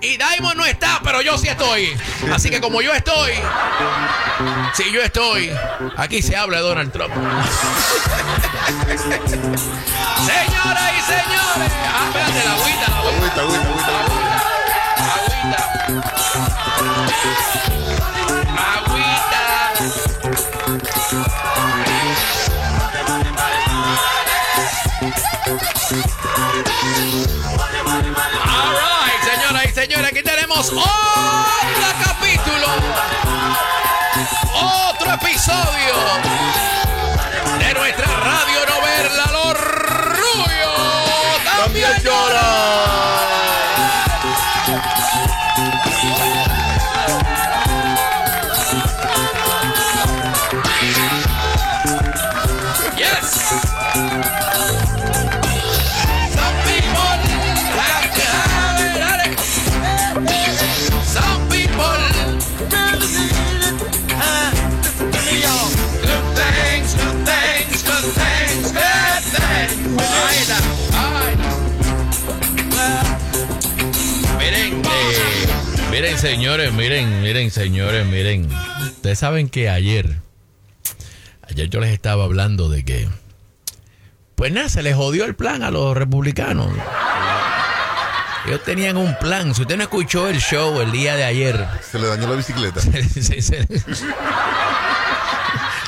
Y Diamond no está, pero yo sí estoy. Así que como yo estoy, si yo estoy, aquí se habla de Donald Trump. Señoras y señores. Ah, espérate, la agüita, la agüita. Agüita, agüita, agüita. Tenemos otro capítulo, otro episodio señores, miren, miren señores, miren. Ustedes saben que ayer, ayer yo les estaba hablando de que, pues nada, se les jodió el plan a los republicanos. Ellos tenían un plan. Si usted no escuchó el show el día de ayer, Se le dañó la bicicleta. se, se-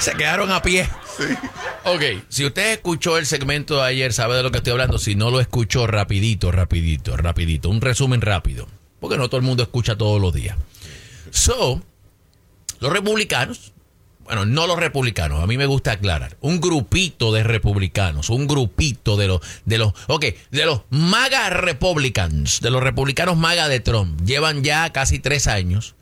se quedaron a pie. Ok, si usted escuchó el segmento de ayer, sabe de lo que estoy hablando. Si no lo escuchó, rapidito, rapidito, rapidito. Un resumen rápido. Porque no todo el mundo escucha todos los días. So, los republicanos, bueno, no los republicanos, a mí me gusta aclarar, un grupito de republicanos, un grupito de los, de los, ok, de los MAGA Republicans, de los republicanos MAGA de Trump, llevan ya casi tres años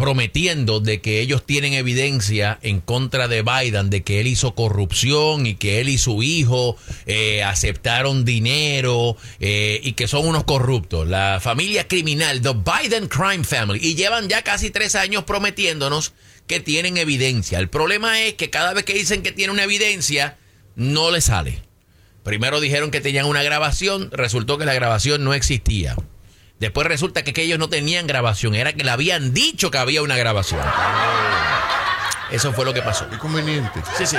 prometiendo de que ellos tienen evidencia en contra de Biden, de que él hizo corrupción y que él y su hijo eh, aceptaron dinero eh, y que son unos corruptos. La familia criminal, The Biden Crime Family, y llevan ya casi tres años prometiéndonos que tienen evidencia. El problema es que cada vez que dicen que tienen una evidencia, no le sale. Primero dijeron que tenían una grabación, resultó que la grabación no existía. Después resulta que, que ellos no tenían grabación, era que le habían dicho que había una grabación. Eso fue lo que pasó. Qué conveniente. Sí, sí.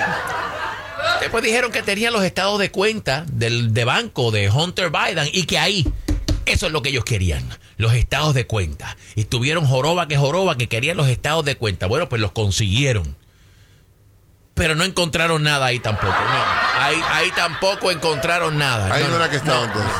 Después dijeron que tenían los estados de cuenta del, de banco de Hunter Biden y que ahí, eso es lo que ellos querían, los estados de cuenta. Y tuvieron joroba que joroba que querían los estados de cuenta. Bueno, pues los consiguieron. Pero no encontraron nada ahí tampoco. No, ahí, ahí tampoco encontraron nada. Ahí no, no, era que estaba no. entonces.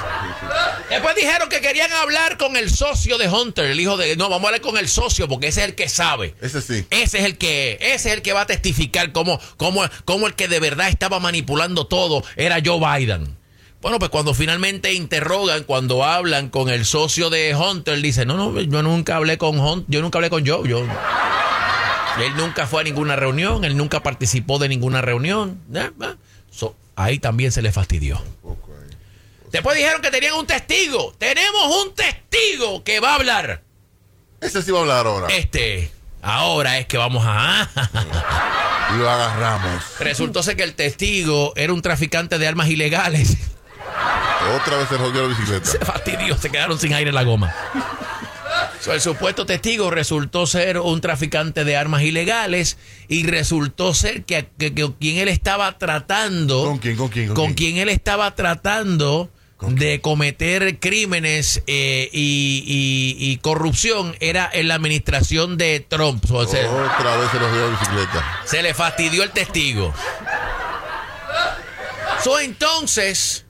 Después dijeron que querían hablar con el socio de Hunter, el hijo de... No, vamos a hablar con el socio porque ese es el que sabe. Ese sí. Ese es el que, ese es el que va a testificar cómo, cómo, cómo el que de verdad estaba manipulando todo era Joe Biden. Bueno, pues cuando finalmente interrogan, cuando hablan con el socio de Hunter, dice, no, no, yo nunca hablé con Hunter, yo nunca hablé con Joe, yo. Él nunca fue a ninguna reunión, él nunca participó de ninguna reunión. Eh, eh. So, ahí también se le fastidió. Después dijeron que tenían un testigo. Tenemos un testigo que va a hablar. Ese sí va a hablar ahora. Este, ahora es que vamos a... Y lo agarramos. Resultó ser que el testigo era un traficante de armas ilegales. Otra vez se jodió la bicicleta. Se fastidió, se quedaron sin aire en la goma. So, el supuesto testigo resultó ser un traficante de armas ilegales y resultó ser que, que- que quien él estaba tratando, ¿Con quién? ¿Con quién? ¿Con quién? quien él estaba tratando ¿Con de cometer crímenes eh, y, y- y corrupción era en la administración de Trump. Otra vez se lo jodió la bicicleta. se le fastidió el testigo. So, entonces,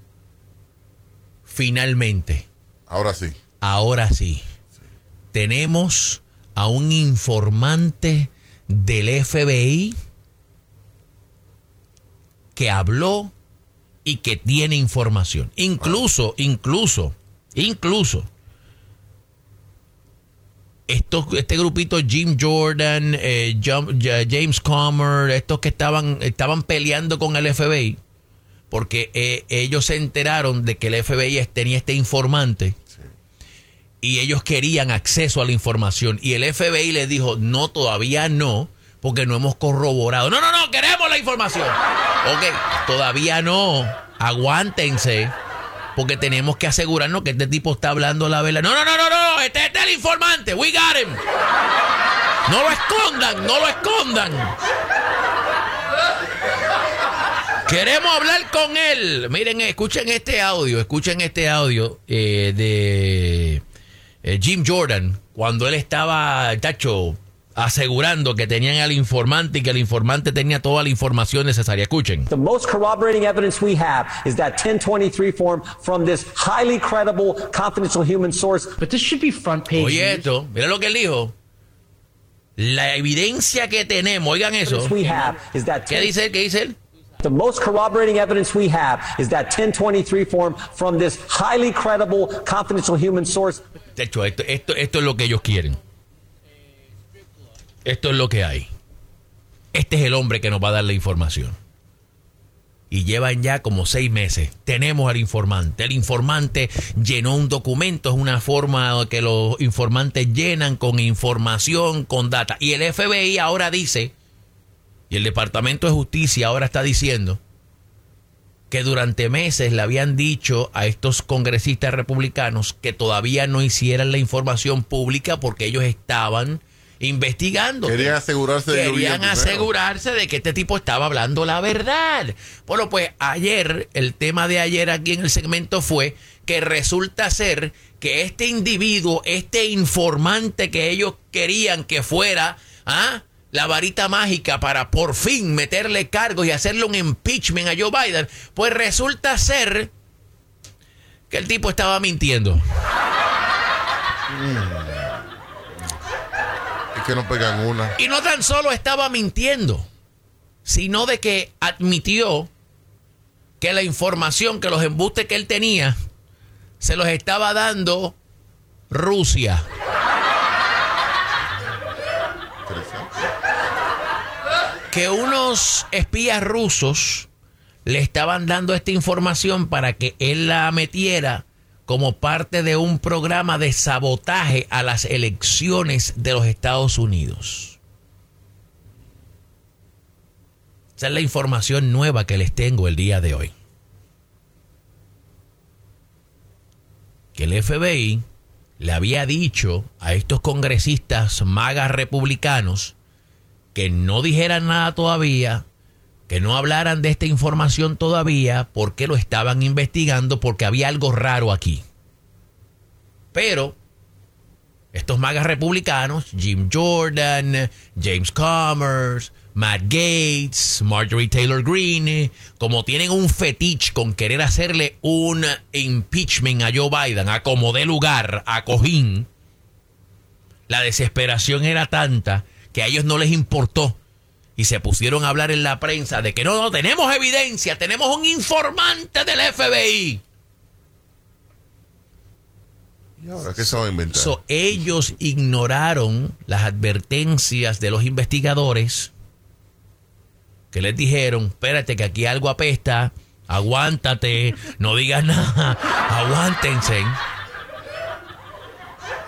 finalmente, Ahora sí. ahora sí, tenemos a un informante del FBI que habló y que tiene información. Incluso, incluso, incluso. Estos, este grupito Jim Jordan, eh, Jam- Ja- James Comer, estos que estaban, estaban peleando con el FBI, porque eh, ellos se enteraron de que el FBI tenía este informante y ellos querían acceso a la información y el FBI les dijo, no, todavía no, porque no hemos corroborado. No, no, no, queremos la información. Ok, todavía no, aguántense, porque tenemos que asegurarnos que este tipo está hablando la verdad. No, no, no, no, no, este, este es el informante. We got him. No lo escondan, no lo escondan. Queremos hablar con él. Miren, escuchen este audio, escuchen este audio eh, de eh, Jim Jordan cuando él estaba, tacho, asegurando que tenían al informante y que el informante tenía toda la información necesaria. Escuchen. The most corroborating evidence we have is that 1023 form from this highly credible, confidential human source. But this should be front page. Oye esto, mira lo que él dijo. La evidencia que tenemos, oigan eso. We have is that ¿Qué dice él? ¿Qué dice él? The most corroborating evidence we have is that 1023 form from this highly credible, confidential human source. De hecho, esto, esto, esto es lo que ellos quieren. Esto es lo que hay. Este es el hombre que nos va a dar la información. Y llevan ya como seis meses. Tenemos al informante. El informante llenó un documento. Es una forma que los informantes llenan con información, con data. Y el FBI ahora dice, y el Departamento de Justicia ahora está diciendo, que durante meses le habían dicho a estos congresistas republicanos que todavía no hicieran la información pública porque ellos estaban investigando. Querían asegurarse de Querían asegurarse de que este tipo estaba hablando la verdad. Bueno, pues ayer, el tema de ayer aquí en el segmento fue que resulta ser que este individuo, este informante que ellos querían que fuera, ¿ah? la varita mágica para por fin meterle cargos y hacerle un impeachment a Joe Biden, pues resulta ser que el tipo estaba mintiendo. Que no pegan una. Y no tan solo estaba mintiendo, sino de que admitió que la información, que los embustes que él tenía, se los estaba dando Rusia. que unos espías rusos le estaban dando esta información para que él la metiera como parte de un programa de sabotaje a las elecciones de los Estados Unidos. Esa es la información nueva que les tengo el día de hoy. Que el FBI le había dicho a estos congresistas magas republicanos que no dijeran nada todavía, que no hablaran de esta información todavía, porque lo estaban investigando, porque había algo raro aquí. Pero estos magas republicanos, Jim Jordan, James Commerce, Matt Gates, Marjorie Taylor Greene, como tienen un fetiche con querer hacerle un impeachment a Joe Biden, a como de lugar, a cojín, la desesperación era tanta que a ellos no les importó y se pusieron a hablar en la prensa de que no, no, tenemos evidencia, tenemos un informante del FBI. ¿Y ahora qué se va a inventar? So, ellos ignoraron las advertencias de los investigadores que les dijeron, espérate que aquí algo apesta, aguántate, no digas nada, aguántense.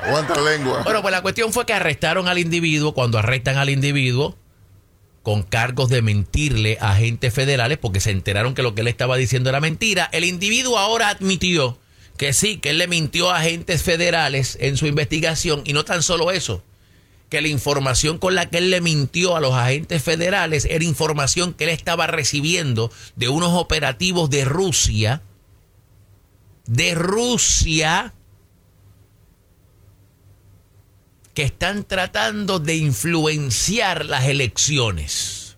Aguanta la lengua. Bueno, pues la cuestión fue que arrestaron al individuo. Cuando arrestan al individuo con cargos de mentirle a agentes federales porque se enteraron que lo que él estaba diciendo era mentira, el individuo ahora admitió que sí, que él le mintió a agentes federales en su investigación. Y no tan solo eso, que la información con la que él le mintió a los agentes federales era información que él estaba recibiendo de unos operativos de Rusia, de Rusia, que están tratando de influenciar las elecciones.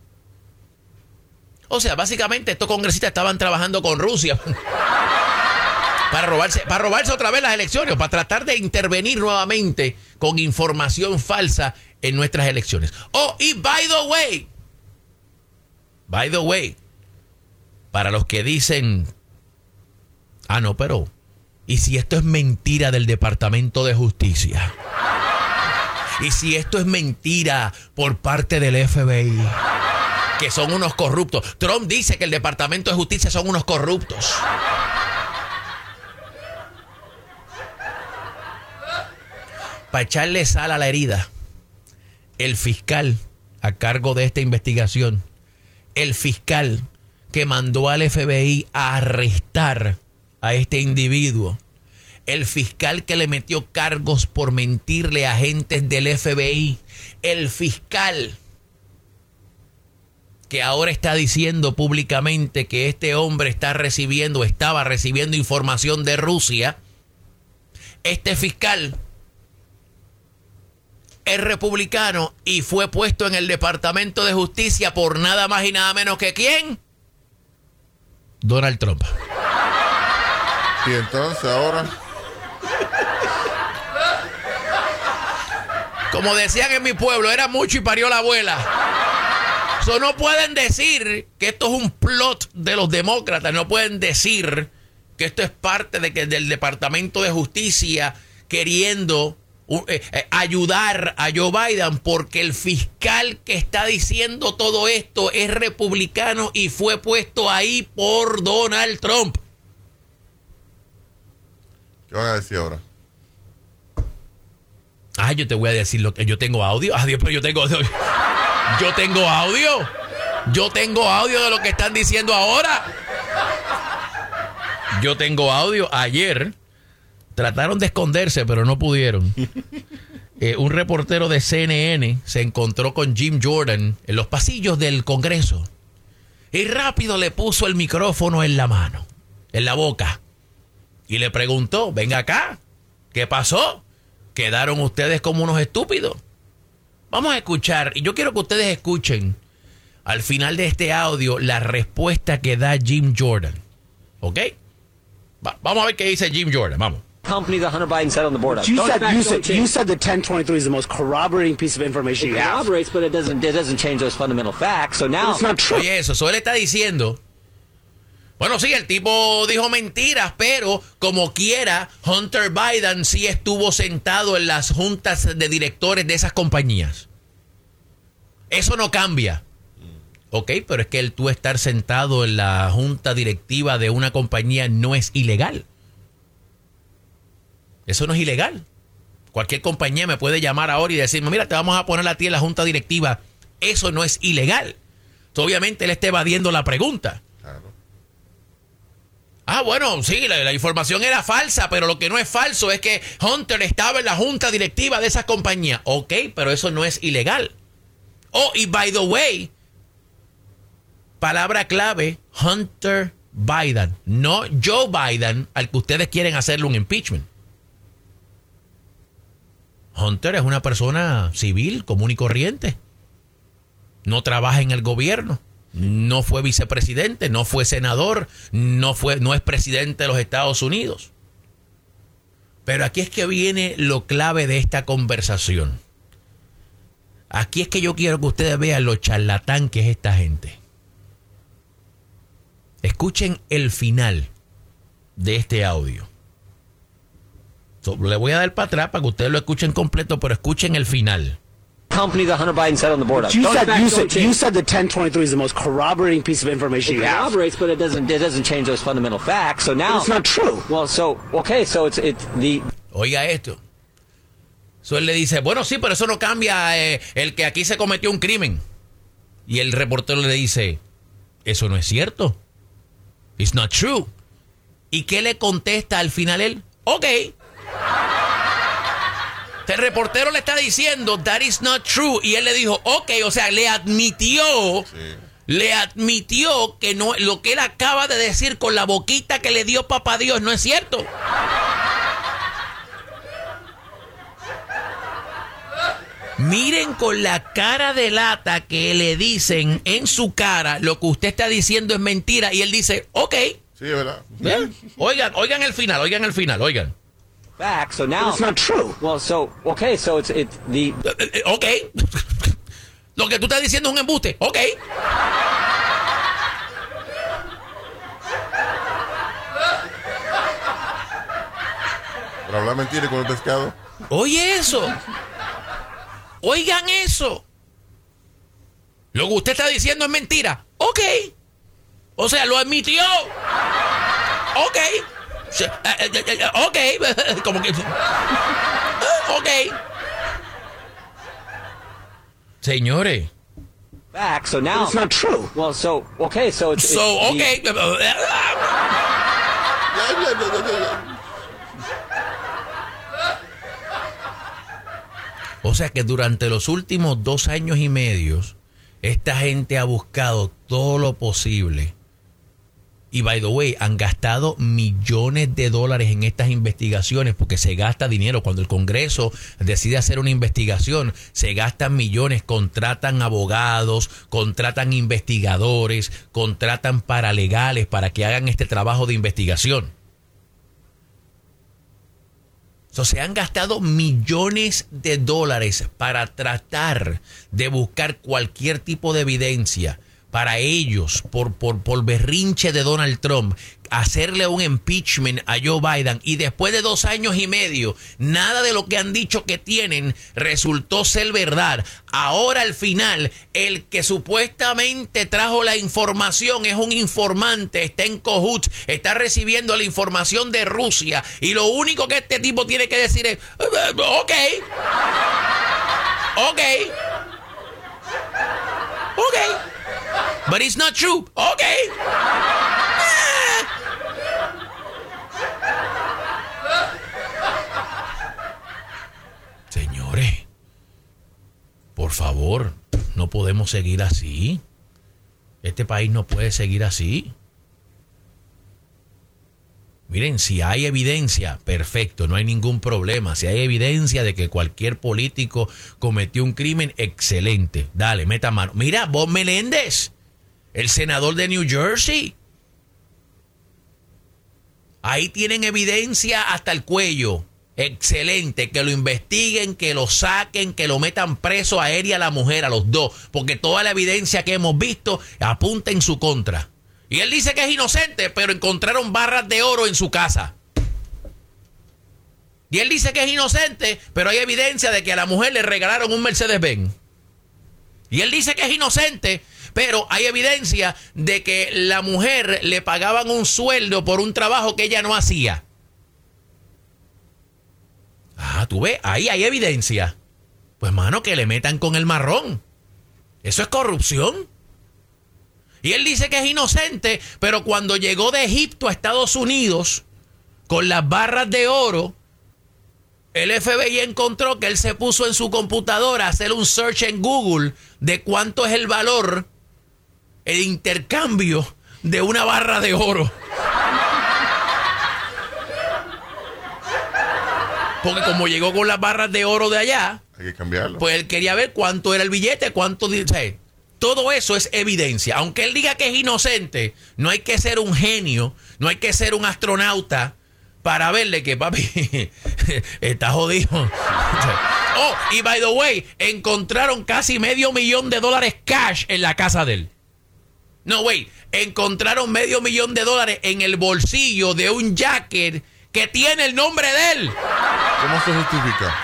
O sea, básicamente estos congresistas estaban trabajando con Rusia para robarse, para robarse otra vez las elecciones, o para tratar de intervenir nuevamente con información falsa en nuestras elecciones. Oh, y by the way, by the way, para los que dicen, ah, no, pero, ¿y si esto es mentira del Departamento de Justicia? Y si esto es mentira por parte del FBI, que son unos corruptos. Trump dice que el Departamento de Justicia son unos corruptos. Para echarle sal a la herida, el fiscal a cargo de esta investigación, el fiscal que mandó al FBI a arrestar a este individuo. El fiscal que le metió cargos por mentirle a agentes del FBI. El fiscal que ahora está diciendo públicamente que este hombre está recibiendo, estaba recibiendo información de Rusia. Este fiscal es republicano y fue puesto en el Departamento de Justicia por nada más y nada menos que quién? Donald Trump. Y entonces ahora, Como decían en mi pueblo, era mucho y parió la abuela. So, no pueden decir que esto es un plot de los demócratas. No pueden decir que esto es parte de que del Departamento de Justicia queriendo uh, eh, eh, ayudar a Joe Biden porque el fiscal que está diciendo todo esto es republicano y fue puesto ahí por Donald Trump. ¿qué van a decir ahora? Ah, yo te voy a decir lo que yo tengo audio. Adiós, pero yo tengo yo tengo audio. Yo tengo audio de lo que están diciendo ahora. Yo tengo audio. Ayer trataron de esconderse, pero no pudieron. Eh, un reportero de CNN se encontró con Jim Jordan en los pasillos del Congreso y rápido le puso el micrófono en la mano, en la boca, y le preguntó, venga acá, ¿qué pasó? Quedaron ustedes como unos estúpidos. Vamos a escuchar, y yo quiero que ustedes escuchen al final de este audio la respuesta que da Jim Jordan. ¿Ok? Va- vamos a ver qué dice Jim Jordan, vamos. Company that Hunter Biden said on the board. You said facts you said, you said the 1023 is the most corroborating piece of information It you have. corroborates, but it doesn't. It doesn't change those fundamental facts. So now, It's not true. Oye, eso, eso él está diciendo. Bueno, sí, el tipo dijo mentiras, pero como quiera, Hunter Biden sí estuvo sentado en las juntas de directores de esas compañías. Eso no cambia. Ok, pero es que el tú estar sentado en la junta directiva de una compañía no es ilegal. Eso no es ilegal. Cualquier compañía me puede llamar ahora y decirme, mira, te vamos a poner a ti en la junta directiva. Eso no es ilegal. Obviamente él está evadiendo la pregunta. Ah, bueno, sí, la información era falsa, pero lo que no es falso es que Hunter estaba en la junta directiva de esa compañía. Ok, pero eso no es ilegal. Oh, y by the way, palabra clave, Hunter Biden, no Joe Biden, al que ustedes quieren hacerle un impeachment. Hunter es una persona civil, común y corriente. No trabaja en el gobierno. No fue vicepresidente, no fue senador, no fue, no es presidente de los Estados Unidos. Pero aquí es que viene lo clave de esta conversación. Aquí es que yo quiero que ustedes vean lo charlatán que es esta gente. Escuchen el final de este audio. Le voy a dar para atrás para que ustedes lo escuchen completo, pero escuchen el final. Company that Hunter Biden said on the board of. You said facts you don't said change. you said the 1023 is the most corroborating piece of information It you have. corroborates, but it doesn't. It doesn't change those fundamental facts. So now, It's not true. Well, so okay, so it's it's the Oiga esto. So él le dice, bueno, sí, pero eso no cambia eh, el que aquí se cometió un crimen. Y el reportero le dice, eso no es cierto. It's not true. ¿Y qué le contesta al final él? Ok. El reportero le está diciendo, that is not true. Y él le dijo, ok, o sea, le admitió, Sí. le admitió que no, lo que él acaba de decir con la boquita que le dio papá Dios no es cierto. Miren con la cara de lata que le dicen en su cara lo que usted está diciendo es mentira y él dice, ok. Sí, es verdad. ¿Ven? Oigan, oigan el final, oigan el final, oigan. Facts. So now, It's not true. well, so okay, so it's it's the Eh, eh, Ok. Lo que tú estás diciendo es un embuste. Ok. Para hablar mentira con el pescado. Oye eso. Oigan eso. Lo que usted está diciendo es mentira. Ok. O sea, lo admitió. Ok. Eh, eh, eh, Ok. Como que... Ok. Señores. facts. So now, It's not true. well, so okay, so it's, it's So, the- ok. O sea que durante los últimos dos años y medio, esta gente ha buscado todo lo posible. Y by the way, han gastado millones de dólares en estas investigaciones porque se gasta dinero. Cuando el Congreso decide hacer una investigación, se gastan millones, contratan abogados, contratan investigadores, contratan paralegales para que hagan este trabajo de investigación. So, se han gastado millones de dólares para tratar de buscar cualquier tipo de evidencia para ellos, por, por, por berrinche de Donald Trump, hacerle un impeachment a Joe Biden y después de dos años y medio, nada de lo que han dicho que tienen resultó ser verdad. Ahora al final, el que supuestamente trajo la información es un informante, está en Kohut, está recibiendo la información de Rusia y lo único que este tipo tiene que decir es, ok, ok, ok. But it's not true. Okay. Señores, por favor, no podemos seguir así. Este país no puede seguir así. Miren, si hay evidencia, perfecto, no hay ningún problema. Si hay evidencia de que cualquier político cometió un crimen, excelente. Dale, meta mano. Mira, Bob Meléndez, el senador de New Jersey. Ahí tienen evidencia hasta el cuello. Excelente, que lo investiguen, que lo saquen, que lo metan preso a él y a la mujer, a los dos, porque toda la evidencia que hemos visto apunta en su contra. Y él dice que es inocente, pero encontraron barras de oro en su casa. Y él dice que es inocente, pero hay evidencia de que a la mujer le regalaron un Mercedes-Benz. Y él dice que es inocente, pero hay evidencia de que la mujer le pagaban un sueldo por un trabajo que ella no hacía. Ah, tú ves, ahí hay evidencia. Pues mano, que le metan con el marrón. Eso es corrupción. Y él dice que es inocente, pero cuando llegó de Egipto a Estados Unidos con las barras de oro, el FBI encontró que él se puso en su computadora a hacer un search en Google de cuánto es el valor, el intercambio de una barra de oro. Porque como llegó con las barras de oro de allá, Hay que cambiarlo. pues él quería ver cuánto era el billete, cuánto dice. Todo eso es evidencia. Aunque él diga que es inocente, no hay que ser un genio, no hay que ser un astronauta para verle que papi está jodido. oh, y by the way, encontraron casi medio millón de dólares cash en la casa de él. No, wait, encontraron medio millón de dólares en el bolsillo de un jacket que tiene el nombre de él. ¿Cómo se justifica?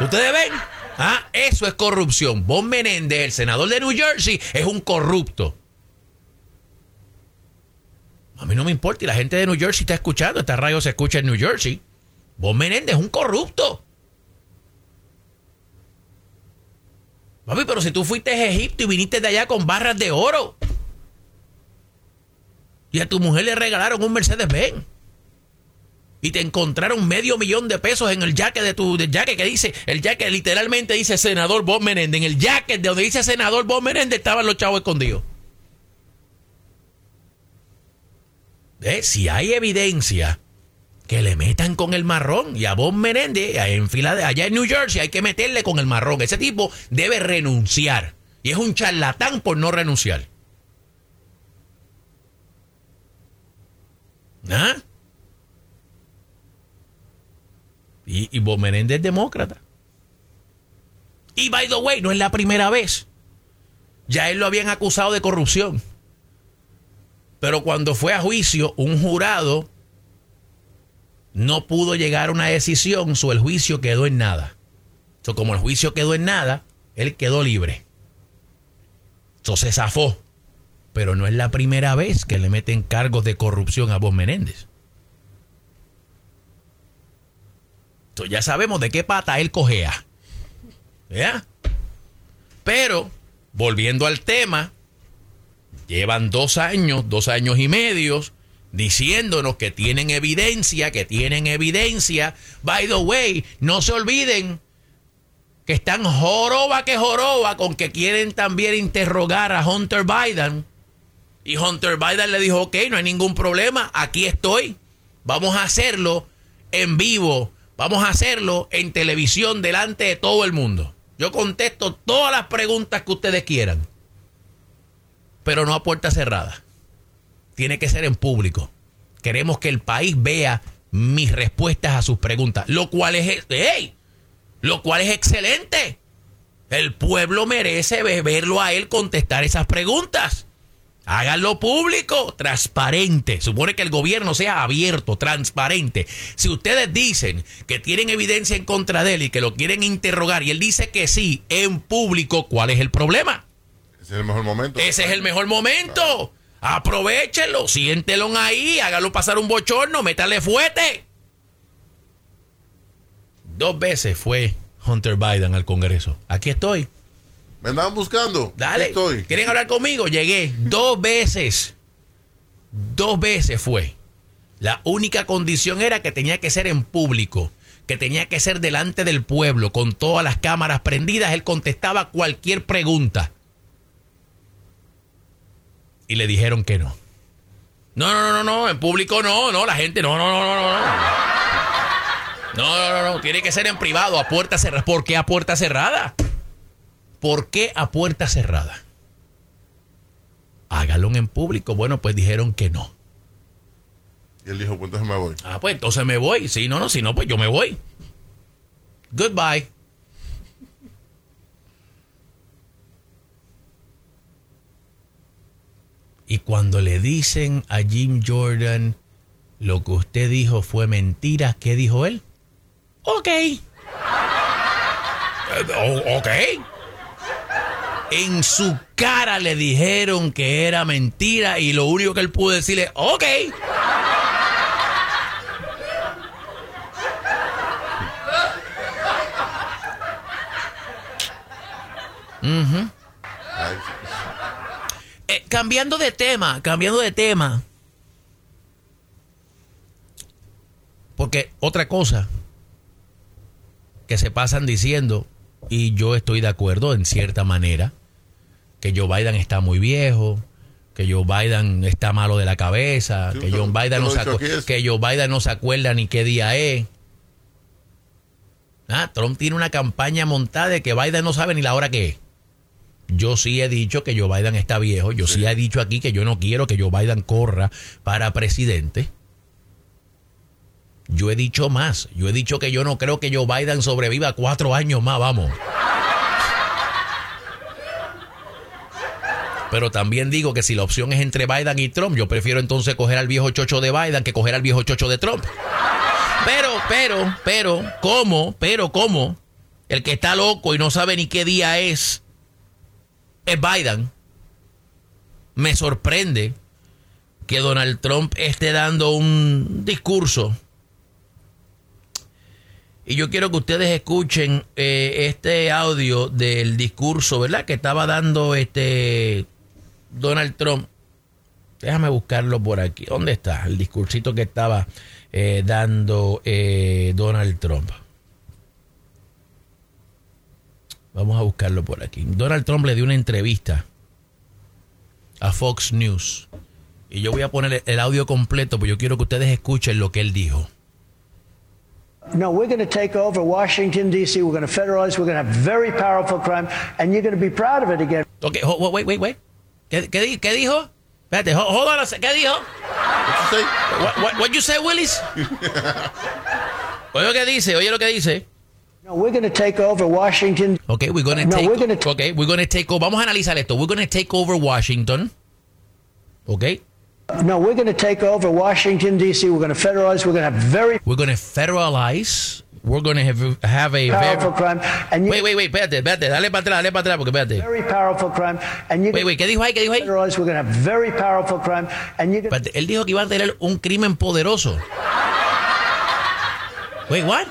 ¿Ustedes ven? Ah, eso es corrupción. Bob Menéndez, el senador de New Jersey, es un corrupto. A mí no me importa y la gente de New Jersey está escuchando. Esta radio se escucha en New Jersey. Bob Menéndez es un corrupto. Papi, pero si tú fuiste a Egipto y viniste de allá con barras de oro. Y a tu mujer le regalaron un Mercedes-Benz y te encontraron medio millón de pesos en el jacket de tu del jacket que dice, el jacket literalmente dice senador Bob Menéndez. En el jacket de donde dice senador Bob Menéndez estaban los chavos escondidos. ¿Ves? Si hay evidencia, que le metan con el marrón. Y a Bob Menéndez, en Filadelfia, allá en New Jersey, hay que meterle con el marrón. Ese tipo debe renunciar. Y es un charlatán por no renunciar. ¿Ah? Y, y Bob Menéndez es demócrata. Y by the way, no es la primera vez. Ya él lo habían acusado de corrupción. Pero cuando fue a juicio, un jurado no pudo llegar a una decisión, so el juicio quedó en nada. So, como el juicio quedó en nada, él quedó libre. So, se zafó. Pero no es la primera vez que le meten cargos de corrupción a Bob Menéndez. So, ya sabemos de qué pata él cojea. ¿Ya? Pero, volviendo al tema, Llevan dos años, dos años y medio, diciéndonos que tienen evidencia, que tienen evidencia. By the way, no se olviden que están joroba que joroba con que quieren también interrogar a Hunter Biden. Y Hunter Biden le dijo, ok, no hay ningún problema, aquí estoy. Vamos a hacerlo en vivo, vamos a hacerlo en televisión delante de todo el mundo. Yo contesto todas las preguntas que ustedes quieran, pero no a puerta cerrada. Tiene que ser en público. Queremos que el país vea mis respuestas a sus preguntas, lo cual es, hey, lo cual es excelente. El pueblo merece verlo a él contestar esas preguntas. Háganlo público, transparente. Supone que el gobierno sea abierto, transparente. Si ustedes dicen que tienen evidencia en contra de él y que lo quieren interrogar y él dice que sí en público, ¿cuál es el problema? Ese es el mejor momento. Ese es el mejor momento. Aprovechenlo, siéntelo ahí, hágalo pasar un bochorno, métale fuerte. Dos veces fue Hunter Biden al Congreso. Aquí estoy. Me andaban buscando. Dale. Aquí estoy. ¿Quieren hablar conmigo? Llegué dos veces. Dos veces fue. La única condición era que tenía que ser en público, que tenía que ser delante del pueblo, con todas las cámaras prendidas. Él contestaba cualquier pregunta. Y le dijeron que no. No, no, no, no, no, en público no, no, la gente no, no, no, no, no. no. No, no, no, tiene que ser en privado, a puerta cerrada. ¿Por qué a puerta cerrada? ¿Por qué a puerta cerrada? Hágalo en público. Bueno, pues dijeron que no. Y él dijo, pues entonces me voy. Ah, pues entonces me voy. Si no, no, si no, pues yo me voy. Goodbye. Y cuando le dicen a Jim Jordan lo que usted dijo fue mentira, ¿qué dijo él? Ok. Eh, ok. En su cara le dijeron que era mentira y lo único que él pudo decirle, ok. Ay, Eh, cambiando de tema, cambiando de tema. Porque otra cosa que se pasan diciendo, y yo estoy de acuerdo en cierta manera, que Joe Biden está muy viejo, que Joe Biden está malo de la cabeza, Sí, que, Joe Biden no se que Joe Biden no se acuerda ni qué día es. Ah, Trump tiene una campaña montada de que Biden no sabe ni la hora que es. Yo sí he dicho que Joe Biden está viejo. Yo sí. he dicho aquí que yo no quiero que Joe Biden corra para presidente. Yo he dicho más. Yo he dicho que yo no creo que Joe Biden sobreviva cuatro años más, vamos. Pero también digo que si la opción es entre Biden y Trump, yo prefiero entonces coger al viejo chocho de Biden que coger al viejo chocho de Trump. Pero, pero, pero, ¿cómo? Pero, ¿cómo? El que está loco y no sabe ni qué día es, es Biden. Me sorprende que Donald Trump esté dando un discurso. Y yo quiero que ustedes escuchen eh, este audio del discurso, ¿verdad? Que estaba dando este Donald Trump. Déjame buscarlo por aquí. ¿Dónde está? El discursito que estaba eh, dando eh, Donald Trump. Vamos a buscarlo por aquí. Donald Trump le dio una entrevista a Fox News. Y yo voy a poner el audio completo, porque yo quiero que ustedes escuchen lo que él dijo. No, we're going to take over Washington, D.C. We're going to federalize. We're going to have very powerful crime, and you're going to be proud of it again. Ok, ho- ho- wait, wait, wait. ¿Qué, qué, qué dijo? Espérate, ho- hold on a ¿Qué dijo? What you say? What, what, what you say, Willis? Oye lo que dice, oye lo que dice. No, we're going to take over Washington. Okay, we're gonna No, take. we're gonna okay, we're gonna take over. Vamos a analizar esto. We're gonna take over Washington. Okay, No, we're going to take over Washington, D.C. We're going to federalize. We're going to have very we're gonna federalize. We're gonna have, have a powerful very. crime, and you Wait, wait, wait. Espérate, espérate. Dale para atrás, dale para atrás, porque espérate. very powerful crime, and you're Wait, going wait. ¿Qué dijo ahí? ¿Qué dijo to ahí? federalize. We're going to have very powerful crime, and going Espérate, él dijo que iba a tener un crimen poderoso. Wait? What?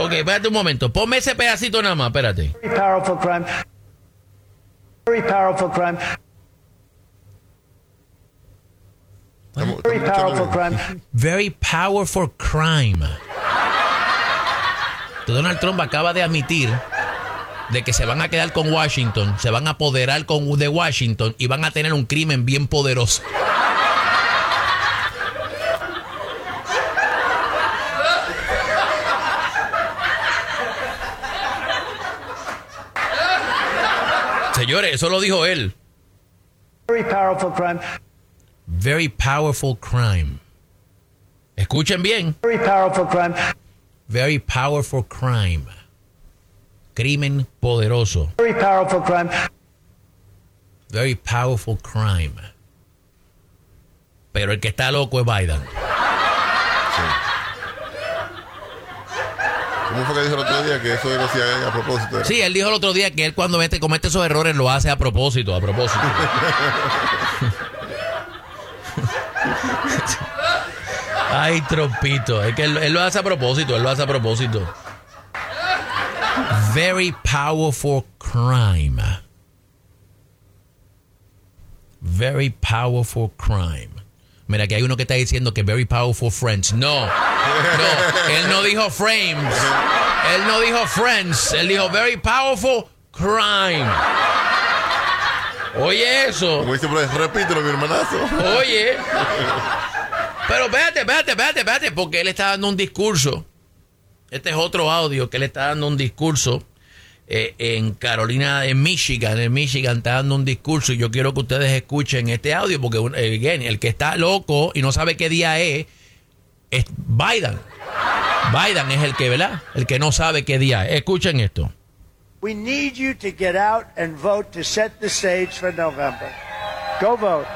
Ok, espérate un momento. Ponme ese pedacito nada más, espérate. very powerful crime. Very powerful crime. Very powerful crime. Very powerful crime. Donald Trump acaba de admitir de que se van a quedar con Washington, se van a apoderar con, de Washington y van a tener un crimen bien poderoso. Señores, eso lo dijo él. Very powerful crime. Very powerful crime. Escuchen bien. Very powerful crime. Very powerful crime. Crimen poderoso. Very powerful crime. Very powerful crime. Pero el que está loco es Biden. ¿Cómo fue que dijo el otro día que eso lo hacía él a propósito? era? Sí, él dijo el otro día que él cuando mete- comete esos errores lo hace a propósito, a propósito. Ay, trompito. Es que él, él lo hace a propósito, él lo hace a propósito. Very powerful crime. Very powerful crime. Mira, que hay uno que está diciendo que very powerful friends. No, no, él no dijo frames. Él no dijo friends. Él dijo very powerful crime. Oye eso. Como dice, repítelo, mi hermanazo. Oye. Pero espérate, espérate, espérate, espérate, porque él está dando un discurso. Este es otro audio que él está dando un discurso eh, en Carolina, en Michigan. En Michigan está dando un discurso y yo quiero que ustedes escuchen este audio porque, eh, again, el que está loco y no sabe qué día es, es Biden. Biden es el que, ¿verdad? El que no sabe qué día es. Escuchen esto. We need you to get out and vote to set the stage for November. Go vote.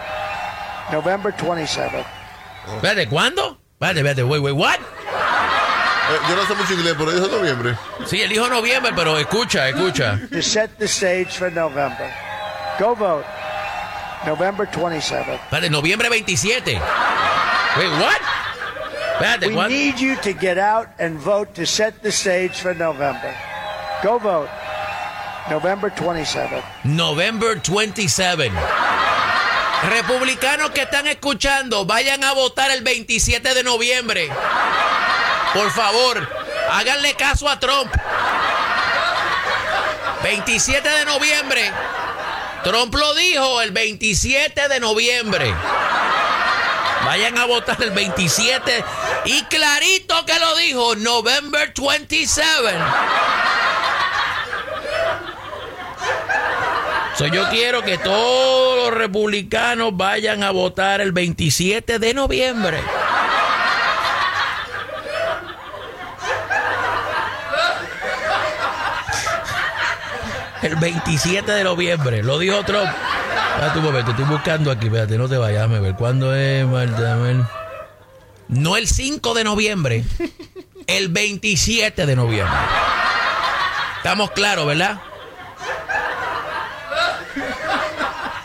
November 27th. Espérate, ¿cuándo? Espérate, espérate, wait, wait, what? Eh, yo no sé mucho inglés, pero dijo noviembre. Sí, él dijo noviembre, pero escucha, escucha. To set the stage for November. Go vote. November 27th. Espérate, noviembre 27. Wait, what? Espérate, We what? need you to get out and vote to set the stage for November. Go vote. November 27th. November 27. Republicanos que están escuchando, vayan a votar el 27 de noviembre. Por favor, háganle caso a Trump. 27 de noviembre. Trump lo dijo el 27 de noviembre. Vayan a votar el 27 y clarito que lo dijo, November 27. So, yo quiero que todos los republicanos vayan a votar el 27 de noviembre. El 27 de noviembre, lo dijo Trump. Espérate un momento, estoy buscando aquí, espérate, no te vayas, déjame ver. ¿Cuándo es, Marta? A. No el 5 de noviembre, el 27 de noviembre. Estamos claros, ¿verdad?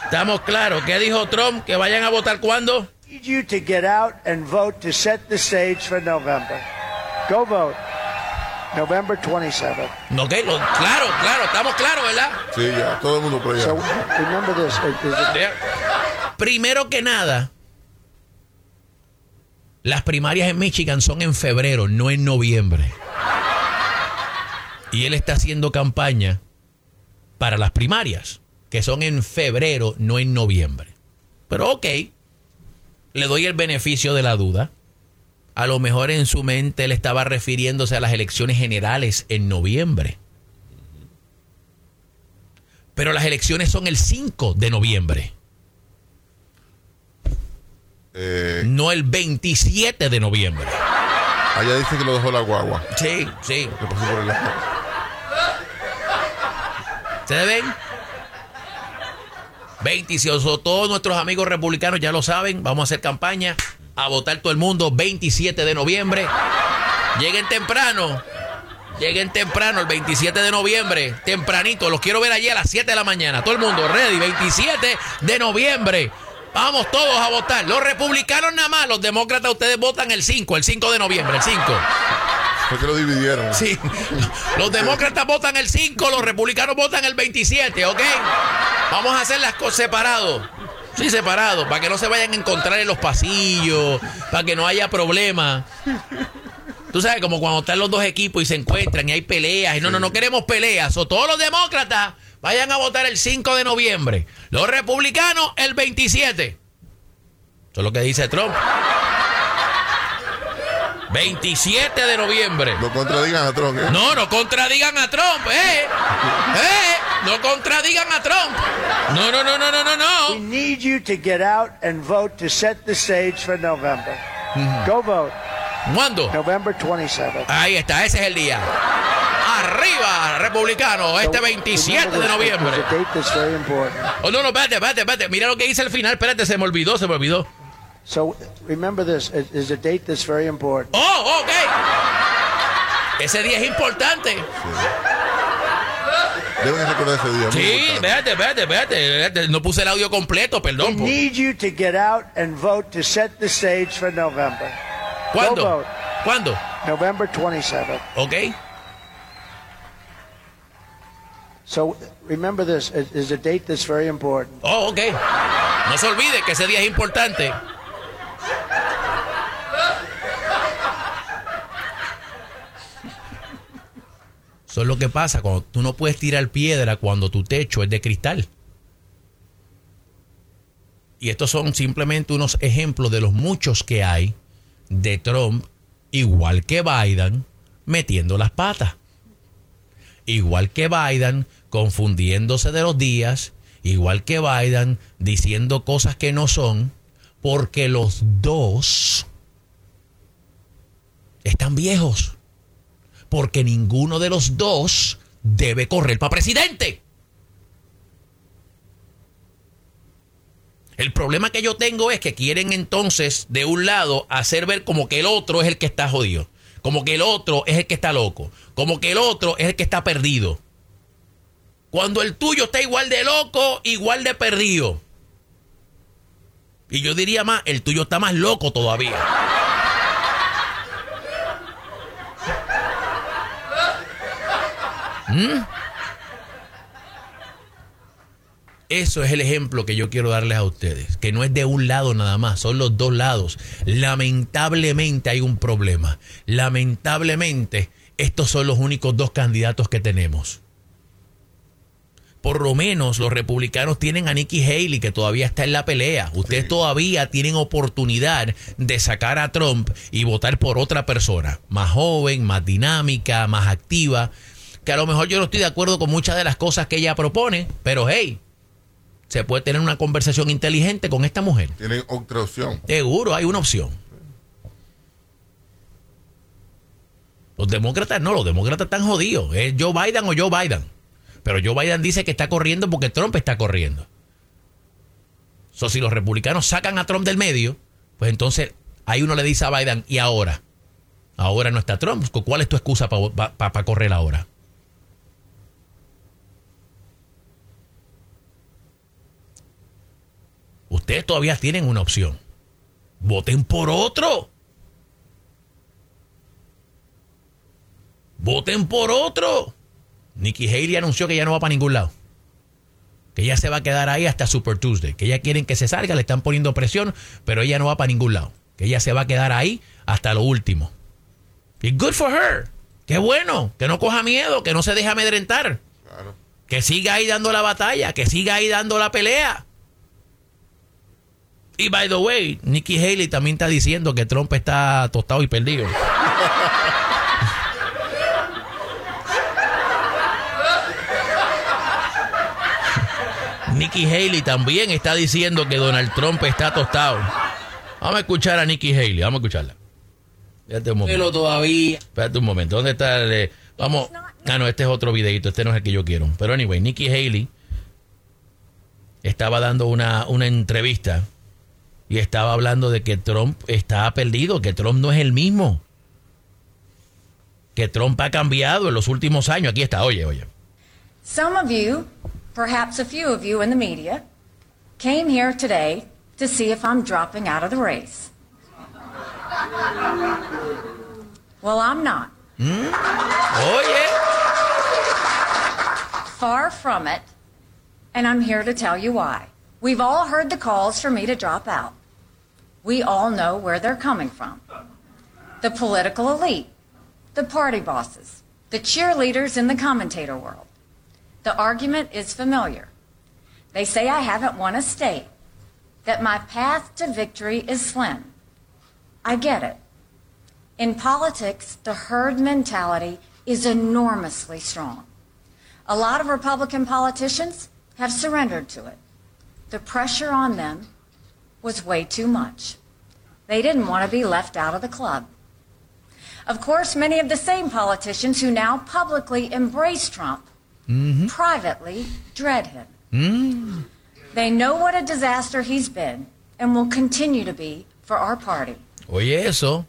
Estamos claros. ¿Qué dijo Trump? ¿Que vayan a votar cuándo? You to get out and vote set the stage for November. Go vote. November 27th. Ok, lo- claro, claro, estamos claros, ¿verdad? Sí, ya, todo el mundo por allá. So remember this. Primero que nada, las primarias en Michigan son en febrero, no en noviembre. Y él está haciendo campaña para las primarias, que son en febrero, no en noviembre. Pero ok, le doy el beneficio de la duda. A lo mejor en su mente él estaba refiriéndose a las elecciones generales en noviembre. Pero las elecciones son el 5 de noviembre. Eh, no el 27 de noviembre. allá dice que lo dejó la guagua. Sí, sí. Que pasó por el. ¿Ustedes ven? 28. Todos nuestros amigos republicanos ya lo saben. Vamos a hacer campaña. A votar todo el mundo. 27 de noviembre. Lleguen temprano. Lleguen temprano el 27 de noviembre. Tempranito. Los quiero ver allí a las 7 de la mañana. Todo el mundo ready. 27 de noviembre. Vamos todos a votar. Los republicanos nada más. Los demócratas ustedes votan el 5. El 5 de noviembre. El 5. Fue que lo dividieron. Sí. Los demócratas votan el 5, los republicanos votan el 27, ¿ok? Vamos a hacer las cosas separados. Sí, separados, para que no se vayan a encontrar en los pasillos, para que no haya problemas. Tú sabes, como cuando están los dos equipos y se encuentran y hay peleas. Y no, no, no queremos peleas. O todos los demócratas vayan a votar el 5 de noviembre. Los republicanos el 27. Eso es lo que dice Trump. 27 de noviembre. No contradigan a Trump. ¿eh? No, no contradigan a Trump, ¿eh? ¿Eh? No contradigan a Trump. No, no, no, no, no, no, We no. need you to get out and vote to set the stage for November. Go vote. ¿Cuándo? November 27th. Ahí está, ese es el día. Arriba, republicano, este 27 de noviembre. Oh, no, no, espérate, espérate, espérate. Mira lo que dice al final. Espérate, se me olvidó, se me olvidó. So remember this. It is a date that's very important. Oh, ok. Ese día es importante. Deben recordar ese día. Sí, espérate, espérate, espérate. No puse el audio completo, We perdón. po. need you to get out and vote to set the stage for November. Go ¿Cuándo? vote. ¿Cuándo? November 27th. Ok. So remember this. It is a date that's very important. Oh, ok. No se olvide que ese día es importante. Eso es lo que pasa cuando tú no puedes tirar piedra cuando tu techo es de cristal. Y estos son simplemente unos ejemplos de los muchos que hay de Trump, igual que Biden, metiendo las patas. Igual que Biden confundiéndose de los días, igual que Biden diciendo cosas que no son, porque los dos están viejos. Porque ninguno de los dos debe correr para presidente. El problema que yo tengo es que quieren entonces, de un lado, hacer ver como que el otro es el que está jodido. Como que el otro es el que está loco. Como que el otro es el que está perdido. Cuando el tuyo está igual de loco, igual de perdido. Y yo diría más, el tuyo está más loco todavía. ¿Mm? Eso es el ejemplo que yo quiero darles a ustedes, que no es de un lado nada más, son los dos lados. Lamentablemente hay un problema. Lamentablemente estos son los únicos dos candidatos que tenemos. Por lo menos los republicanos tienen a Nikki Haley que todavía está en la pelea. Ustedes todavía tienen oportunidad de sacar a Trump y votar por otra persona, más joven, más dinámica, más activa, que a lo mejor yo no estoy de acuerdo con muchas de las cosas que ella propone, pero hey, se puede tener una conversación inteligente con esta mujer. Tienen otra opción. Seguro, hay una opción. Los demócratas no, los demócratas están jodidos. ¿Es Joe Biden o Joe Biden? Pero Joe Biden dice que está corriendo porque Trump está corriendo. So, si los republicanos sacan a Trump del medio, pues entonces ahí uno le dice a Biden, ¿y ahora? Ahora no está Trump. ¿Cuál es tu excusa para correr ahora? Ustedes todavía tienen una opción. Voten por otro. Voten por otro. Nikki Haley anunció que ya no va para ningún lado. Que ella se va a quedar ahí hasta Super Tuesday. Que ella quieren que se salga, le están poniendo presión, pero ella no va para ningún lado. Que ella se va a quedar ahí hasta lo último. Y good for her. Qué bueno. Que no coja miedo, que no se deje amedrentar. Claro. Que siga ahí dando la batalla, que siga ahí dando la pelea. Y by the way, Nikki Haley también está diciendo que Trump está tostado y perdido. Nikki Haley también está diciendo que Donald Trump está tostado. Vamos a escuchar a Nikki Haley, vamos a escucharla. Espérate un momento. Pero todavía. Espérate un momento, ¿dónde está? el de- vamos. Ah, no, este es otro videito, este no es el que yo quiero. Pero anyway, Nikki Haley estaba dando una, una entrevista y estaba hablando de que Trump está perdido, que Trump no es el mismo. Que Trump ha cambiado en los últimos años. Aquí está, oye, oye. Some of you, perhaps a few of you in the media, came here today to see if I'm dropping out of the race. Well, I'm not. Oye. Far from it, and I'm here to tell you why. We've all heard the calls for me to drop out. We all know where they're coming from. The political elite, the party bosses, the cheerleaders in the commentator world. The argument is familiar. They say I haven't won a state, that my path to victory is slim. I get it. In politics, the herd mentality is enormously strong. A lot of Republican politicians have surrendered to it. The pressure on them was way too much. They didn't want to be left out of the club. Of course, many of the same politicians who now publicly embrace Trump privately dread him. They know what a disaster he's been and will continue to be for our party. Oye, eso.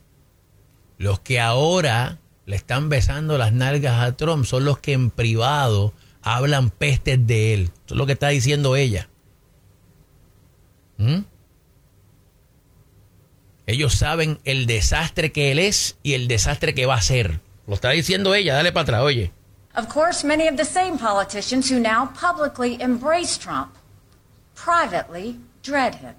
Los que ahora le están besando las nalgas a Trump son los que en privado hablan pestes de él. Eso es lo que está diciendo ella. ¿Mm? Ellos saben el desastre que él es y el desastre que va a ser. Lo está diciendo ella. Dale para atrás, oye. Of course, many of the same politicians who now publicly embrace Trump privately dread him.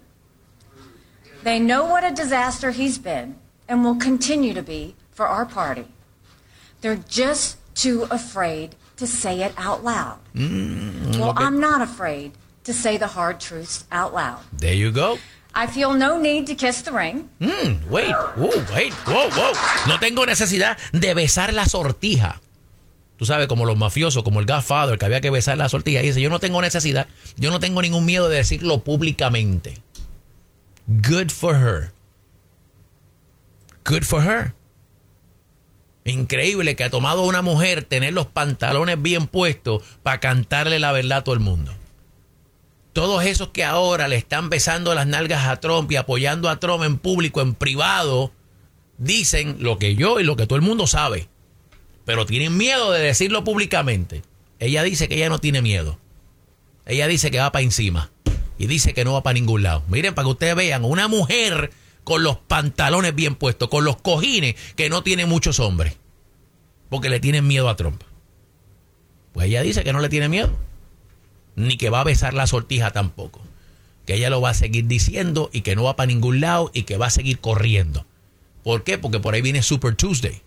They know what a disaster he's been and will continue to be for our party. They're just too afraid to say it out loud. Mm, well, okay. I'm not afraid to say the hard truths out loud. There you go. I feel no need to kiss the ring. Mm, wait, whoa, wait, whoa, whoa. No tengo necesidad de besar la sortija. Tú sabes, como los mafiosos, como el Godfather, que había que besar la sortija. Y dice, yo no tengo necesidad, yo no tengo ningún miedo de decirlo públicamente. Good for her. Good for her. Increíble que ha tomado una mujer tener los pantalones bien puestos para cantarle la verdad a todo el mundo. Todos esos que ahora le están besando las nalgas a Trump y apoyando a Trump en público, en privado, dicen lo que yo y lo que todo el mundo sabe. Pero tienen miedo de decirlo públicamente. Ella dice que ella no tiene miedo. Ella dice que va para encima. Y dice que no va para ningún lado. Miren, para que ustedes vean, una mujer con los pantalones bien puestos, con los cojines, que no tiene muchos hombres. Porque le tienen miedo a Trump. Pues ella dice que no le tiene miedo. Ni que va a besar la sortija tampoco. Que ella lo va a seguir diciendo y que no va para ningún lado y que va a seguir corriendo. ¿Por qué? Porque por ahí viene Super Tuesday.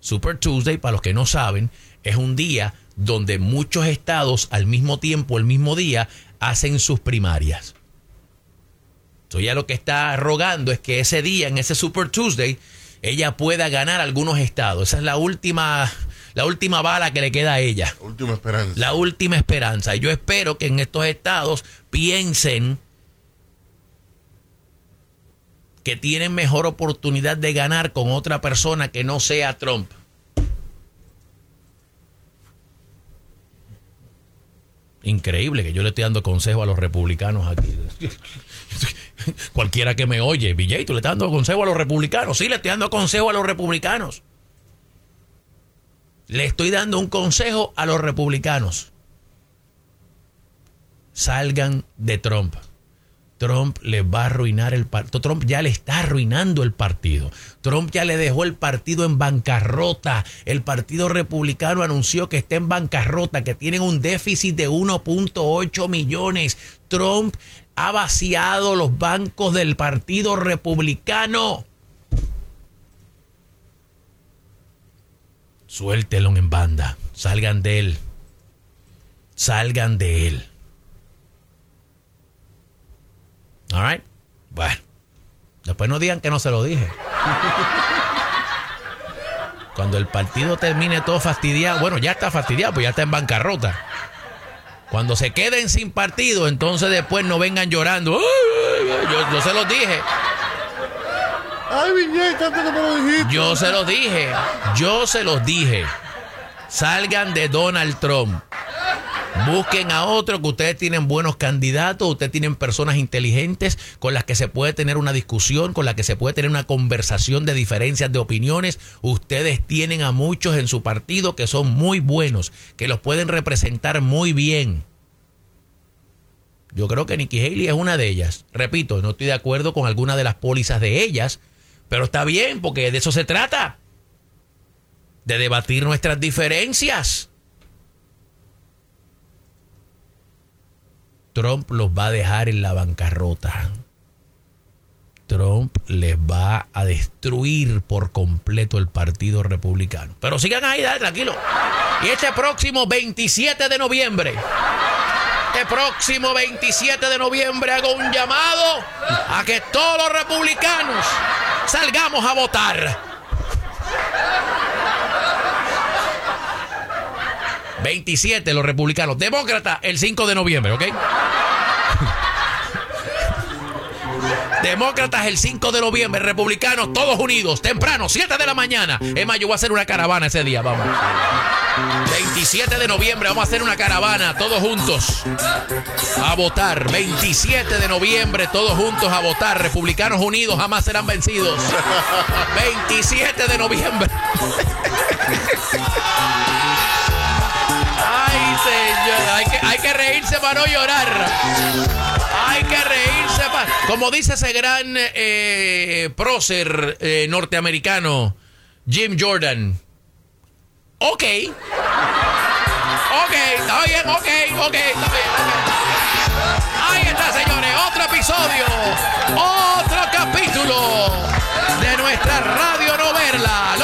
Super Tuesday, para los que no saben, es un día donde muchos estados al mismo tiempo, el mismo día, hacen sus primarias. Entonces ella lo que está rogando es que ese día, en ese Super Tuesday, ella pueda ganar algunos estados. Esa es la última, la última bala que le queda a ella. Última esperanza. La última esperanza. Y yo espero que en estos estados piensen que tienen mejor oportunidad de ganar con otra persona que no sea Trump. Increíble que yo le estoy dando consejo a los republicanos aquí. Cualquiera que me oye, Villay, tú le estás dando consejo a los republicanos. Sí, le estoy dando consejo a los republicanos. Le estoy dando un consejo a los republicanos. Salgan de Trump. Trump les va a arruinar el partido. Trump ya le está arruinando el partido. Trump ya le dejó el partido en bancarrota. El partido republicano anunció que está en bancarrota, que tienen un déficit de 1.8 millones. Trump ha vaciado los bancos del partido republicano. Suéltelo en banda. Salgan de él. Salgan de él. All right. Bueno. Después no digan que no se lo dije. Cuando el partido termine todo fastidiado, bueno, ya está fastidiado, pues ya está en bancarrota. Cuando se queden sin partido, entonces después no vengan llorando. Yo, yo se los dije. Ay, tanto que me lo dijiste. Yo se los dije. Yo se los dije. Salgan de Donald Trump. Busquen a otro que ustedes tienen buenos candidatos, ustedes tienen personas inteligentes con las que se puede tener una discusión, con las que se puede tener una conversación de diferencias de opiniones. Ustedes tienen a muchos en su partido que son muy buenos, que los pueden representar muy bien. Yo creo que Nikki Haley es una de ellas. Repito, no estoy de acuerdo con alguna de las pólizas de ellas, pero está bien porque de eso se trata. de debatir nuestras diferencias. Trump los va a dejar en la bancarrota. Trump les va a destruir por completo el Partido Republicano. Pero sigan ahí, dale, tranquilo. Y este próximo 27 de noviembre, este próximo 27 de noviembre hago un llamado a que todos los republicanos salgamos a votar. 27 los republicanos. Demócrata el 5 de noviembre, ¿ok? Demócratas el 5 de noviembre, republicanos todos unidos, temprano, 7 de la mañana. Es más, yo voy a hacer una caravana ese día, vamos. 27 de noviembre vamos a hacer una caravana, todos juntos, a votar. 27 de noviembre, todos juntos a votar. Republicanos unidos jamás serán vencidos. 27 de noviembre. Ay, señor, hay que, hay que reírse para no llorar. Hay que reírse. Pa. Como dice ese gran eh, prócer eh, norteamericano, Jim Jordan. Ok. Ok, está bien, ok, ok, está bien. Ahí está, señores, otro episodio, otro capítulo de nuestra radio novela.